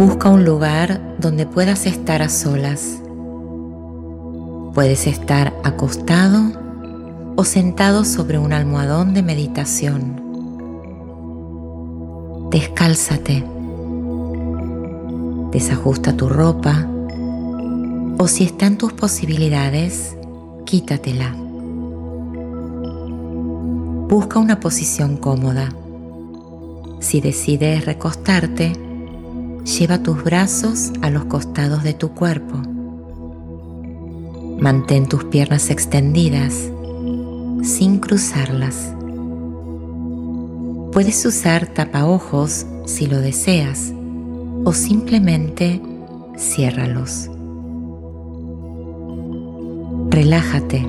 Busca un lugar donde puedas estar a solas. Puedes estar acostado o sentado sobre un almohadón de meditación. Descálzate. Desajusta tu ropa o si está en tus posibilidades, quítatela. Busca una posición cómoda. Si decides recostarte, lleva tus brazos a los costados de tu cuerpo. Mantén tus piernas extendidas sin cruzarlas. Puedes usar tapaojos si lo deseas o simplemente ciérralos. Relájate.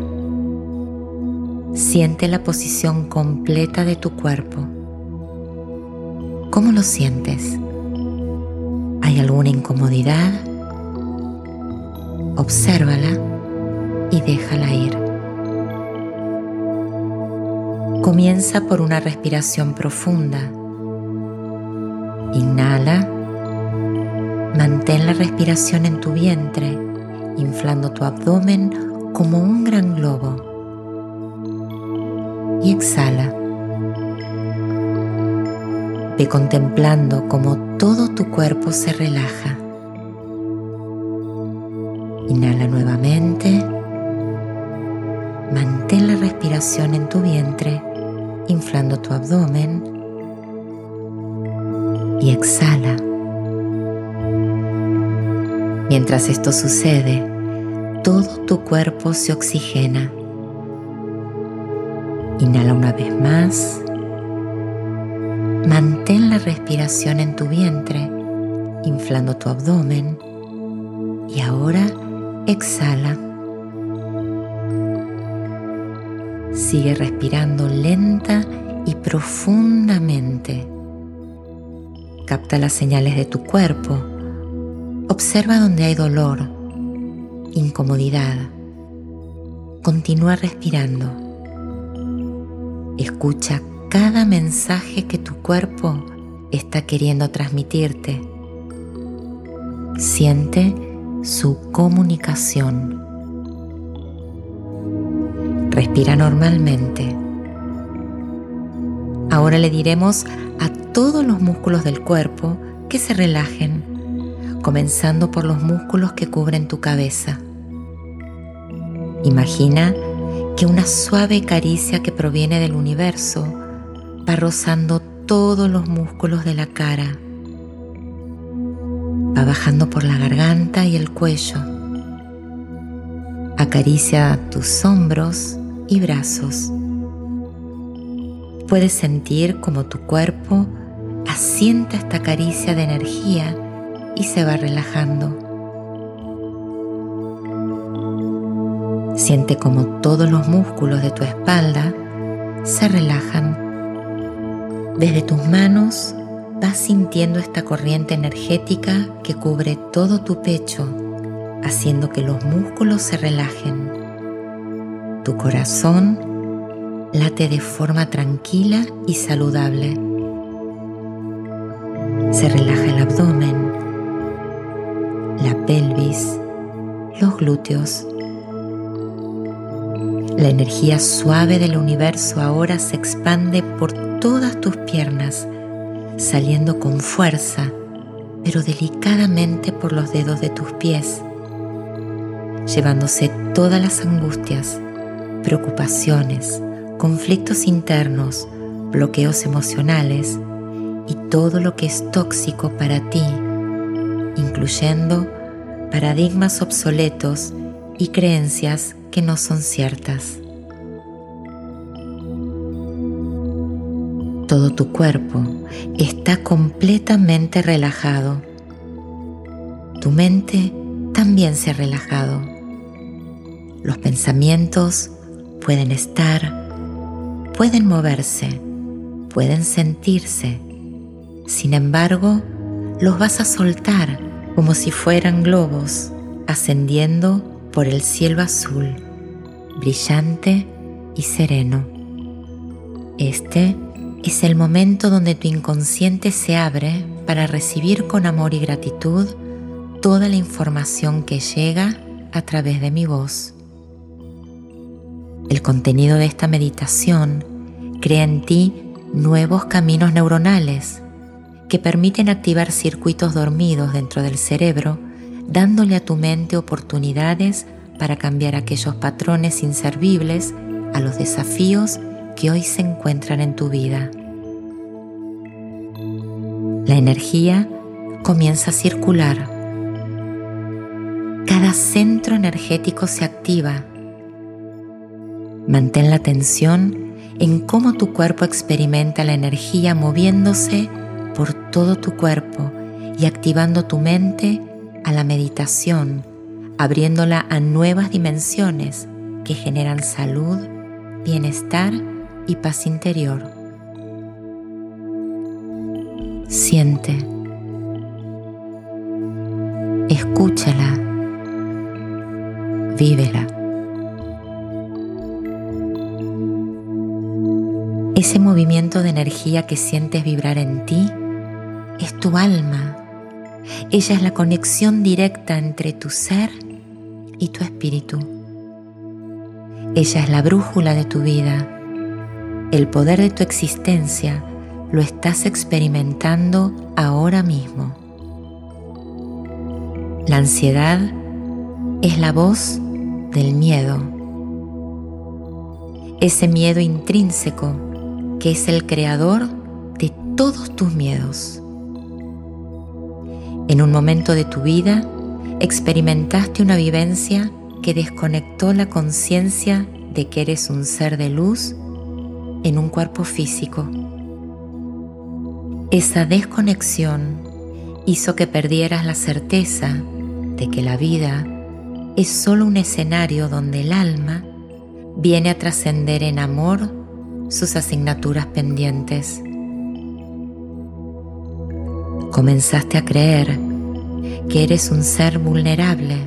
Siente la posición completa de tu cuerpo. ¿Cómo lo sientes? ¿Hay alguna incomodidad? Obsérvala y déjala ir. Comienza por una respiración profunda. Inhala. Mantén la respiración en tu vientre, inflando tu abdomen como un gran globo. Y exhala. Contemplando cómo todo tu cuerpo se relaja. Inhala nuevamente. Mantén la respiración en tu vientre, inflando tu abdomen. Y exhala. Mientras esto sucede, todo tu cuerpo se oxigena. Inhala una vez más. Mantén la respiración en tu vientre, inflando tu abdomen. Y ahora exhala. Sigue respirando lenta y profundamente. Capta las señales de tu cuerpo. Observa donde hay dolor, incomodidad. Continúa respirando. Escucha cada mensaje que tu cuerpo está queriendo transmitirte. Siente su comunicación. Respira normalmente. Ahora le diremos a todos los músculos del cuerpo que se relajen, comenzando por los músculos que cubren tu cabeza. Imagina que una suave caricia que proviene del universo va rozando todos los músculos de la cara. Va bajando por la garganta y el cuello. Acaricia tus hombros y brazos. Puedes sentir como tu cuerpo asienta esta caricia de energía y se va relajando. Siente como todos los músculos de tu espalda se relajan desde tus manos vas sintiendo esta corriente energética que cubre todo tu pecho, haciendo que los músculos se relajen. Tu corazón late de forma tranquila y saludable. Se relaja el abdomen, la pelvis, los glúteos. La energía suave del universo ahora se expande por todas tus piernas, saliendo con fuerza, pero delicadamente por los dedos de tus pies, llevándose todas las angustias, preocupaciones, conflictos internos, bloqueos emocionales y todo lo que es tóxico para ti, incluyendo paradigmas obsoletos y creencias que no son ciertas. Todo tu cuerpo está completamente relajado. Tu mente también se ha relajado. Los pensamientos pueden estar, pueden moverse, pueden sentirse. Sin embargo, los vas a soltar como si fueran globos ascendiendo por el cielo azul, brillante y sereno. Este es el momento donde tu inconsciente se abre para recibir con amor y gratitud toda la información que llega a través de mi voz. El contenido de esta meditación crea en ti nuevos caminos neuronales que permiten activar circuitos dormidos dentro del cerebro, dándole a tu mente oportunidades para cambiar aquellos patrones inservibles a los desafíos que hoy se encuentran en tu vida. La energía comienza a circular. Cada centro energético se activa. Mantén la atención en cómo tu cuerpo experimenta la energía moviéndose por todo tu cuerpo y activando tu mente a la meditación, abriéndola a nuevas dimensiones que generan salud, bienestar y paz interior. Siente, escúchala, vívela. Ese movimiento de energía que sientes vibrar en ti es tu alma. Ella es la conexión directa entre tu ser y tu espíritu. Ella es la brújula de tu vida. El poder de tu existencia lo estás experimentando ahora mismo. La ansiedad es la voz del miedo. Ese miedo intrínseco que es el creador de todos tus miedos. En un momento de tu vida experimentaste una vivencia que desconectó la conciencia de que eres un ser de luz en un cuerpo físico. Esa desconexión hizo que perdieras la certeza de que la vida es solo un escenario donde el alma viene a trascender en amor sus asignaturas pendientes. Comenzaste a creer que eres un ser vulnerable,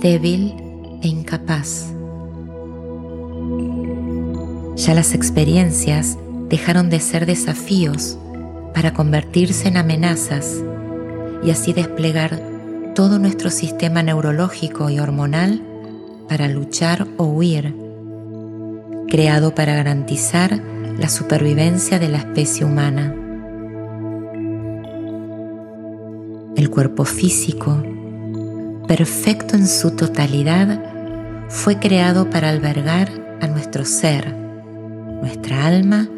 débil e incapaz. Ya las experiencias dejaron de ser desafíos para convertirse en amenazas y así desplegar todo nuestro sistema neurológico y hormonal para luchar o huir creado para garantizar la supervivencia de la especie humana. El cuerpo físico, perfecto en su totalidad, fue creado para albergar a nuestro ser, nuestra alma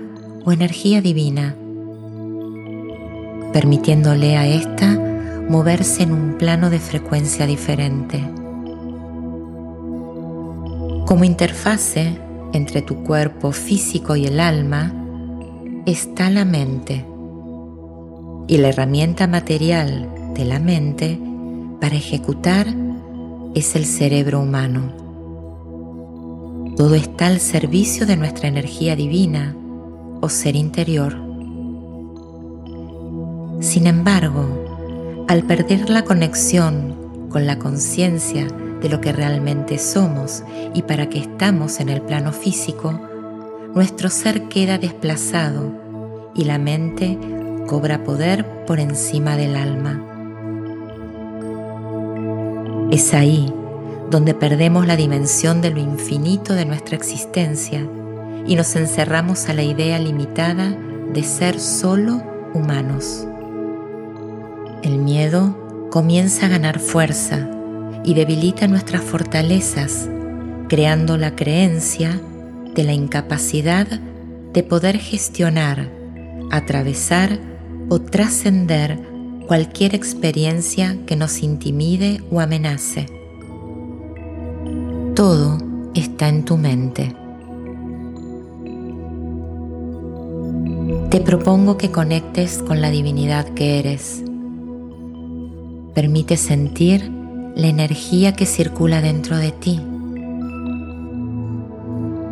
o energía divina, permitiéndole a ésta moverse en un plano de frecuencia diferente. Como interfase entre tu cuerpo físico y el alma está la mente y la herramienta material de la mente para ejecutar es el cerebro humano. Todo está al servicio de nuestra energía divina o ser interior. Sin embargo, al perder la conexión con la conciencia de lo que realmente somos y para que estamos en el plano físico, nuestro ser queda desplazado y la mente cobra poder por encima del alma. Es ahí donde perdemos la dimensión de lo infinito de nuestra existencia y nos encerramos a la idea limitada de ser solo humanos. El miedo comienza a ganar fuerza y debilita nuestras fortalezas, creando la creencia de la incapacidad de poder gestionar, atravesar o trascender cualquier experiencia que nos intimide o amenace. Todo está en tu mente. Te propongo que conectes con la divinidad que eres. Permite sentir la energía que circula dentro de ti.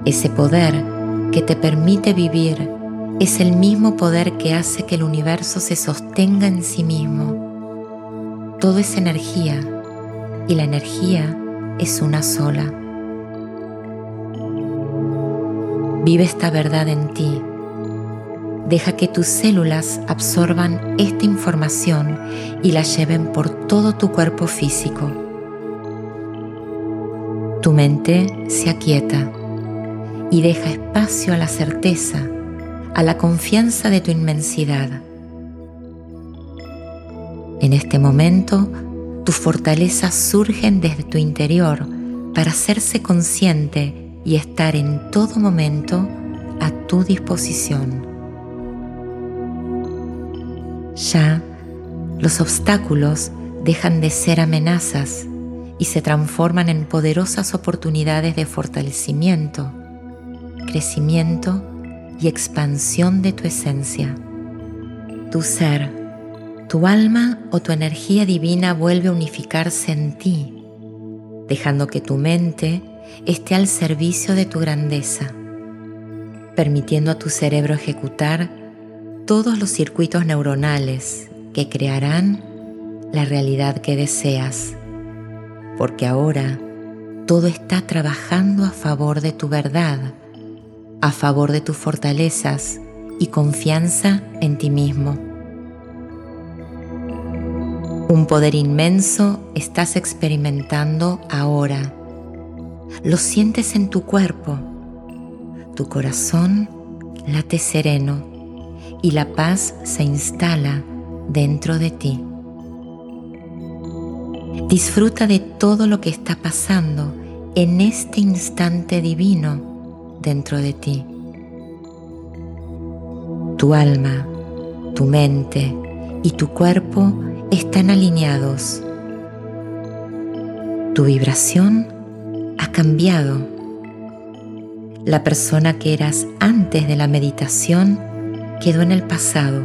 Ese poder que te permite vivir es el mismo poder que hace que el universo se sostenga en sí mismo. Todo es energía y la energía es una sola. Vive esta verdad en ti. Deja que tus células absorban esta información y la lleven por todo tu cuerpo físico. Tu mente se aquieta y deja espacio a la certeza, a la confianza de tu inmensidad. En este momento, tus fortalezas surgen desde tu interior para hacerse consciente y estar en todo momento a tu disposición. Ya los obstáculos dejan de ser amenazas y se transforman en poderosas oportunidades de fortalecimiento, crecimiento y expansión de tu esencia. Tu ser, tu alma o tu energía divina vuelve a unificarse en ti, dejando que tu mente esté al servicio de tu grandeza, permitiendo a tu cerebro ejecutar todos los circuitos neuronales que crearán la realidad que deseas, porque ahora todo está trabajando a favor de tu verdad, a favor de tus fortalezas y confianza en ti mismo. Un poder inmenso estás experimentando ahora. Lo sientes en tu cuerpo. Tu corazón late sereno y la paz se instala dentro de ti. Disfruta de todo lo que está pasando en este instante divino dentro de ti. Tu alma, tu mente y tu cuerpo están alineados. Tu vibración cambiado. La persona que eras antes de la meditación quedó en el pasado.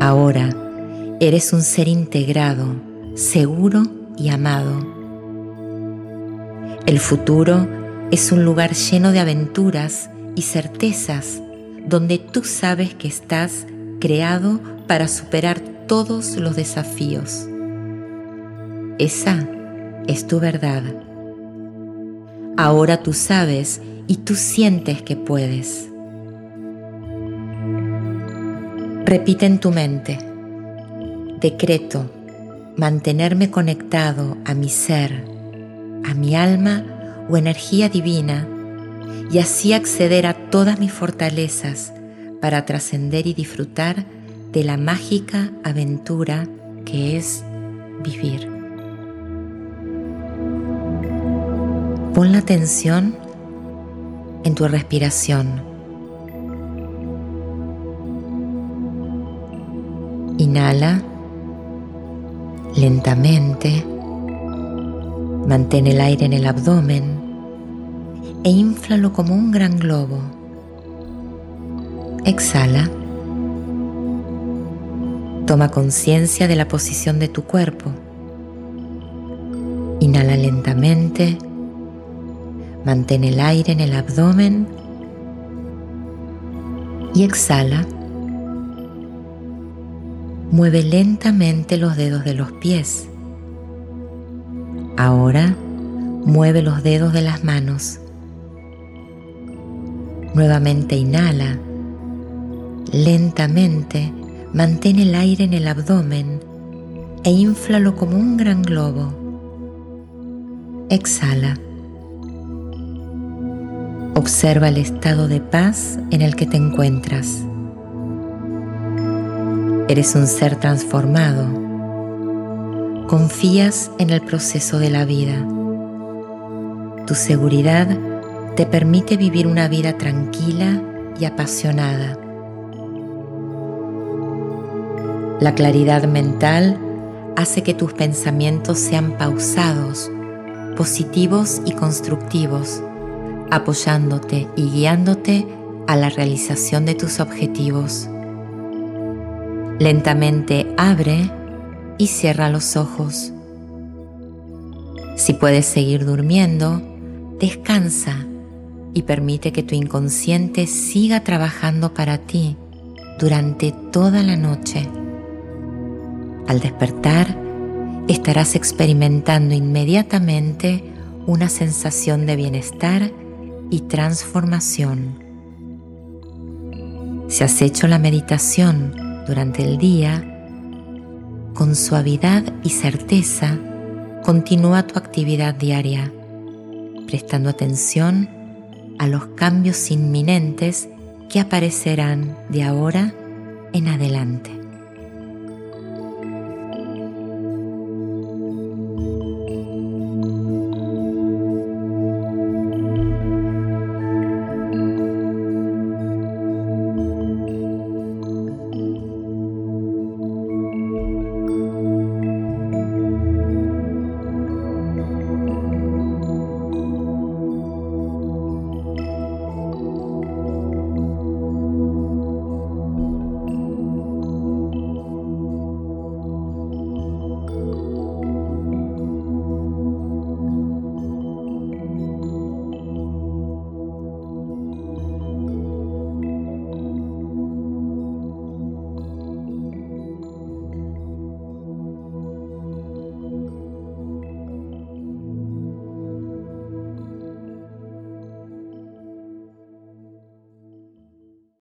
Ahora eres un ser integrado, seguro y amado. El futuro es un lugar lleno de aventuras y certezas donde tú sabes que estás creado para superar todos los desafíos. Esa es tu verdad. Ahora tú sabes y tú sientes que puedes. Repite en tu mente, decreto, mantenerme conectado a mi ser, a mi alma o energía divina y así acceder a todas mis fortalezas para trascender y disfrutar de la mágica aventura que es vivir. Pon la atención en tu respiración Inhala lentamente, mantén el aire en el abdomen e inflalo como un gran globo. Exhala. Toma conciencia de la posición de tu cuerpo. Inhala lentamente, mantén el aire en el abdomen y exhala Mueve lentamente los dedos de los pies. Ahora mueve los dedos de las manos. Nuevamente inhala. Lentamente mantén el aire en el abdomen e inflalo como un gran globo. Exhala. Observa el estado de paz en el que te encuentras. Eres un ser transformado. Confías en el proceso de la vida. Tu seguridad te permite vivir una vida tranquila y apasionada. La claridad mental hace que tus pensamientos sean pausados, positivos y constructivos, apoyándote y guiándote a la realización de tus objetivos. Lentamente abre y cierra los ojos. Si puedes seguir durmiendo, descansa y permite que tu inconsciente siga trabajando para ti durante toda la noche. Al despertar, estarás experimentando inmediatamente una sensación de bienestar y transformación. Si has hecho la meditación durante el día, con suavidad y certeza, continúa tu actividad diaria, prestando atención a los cambios inminentes que aparecerán de ahora en adelante.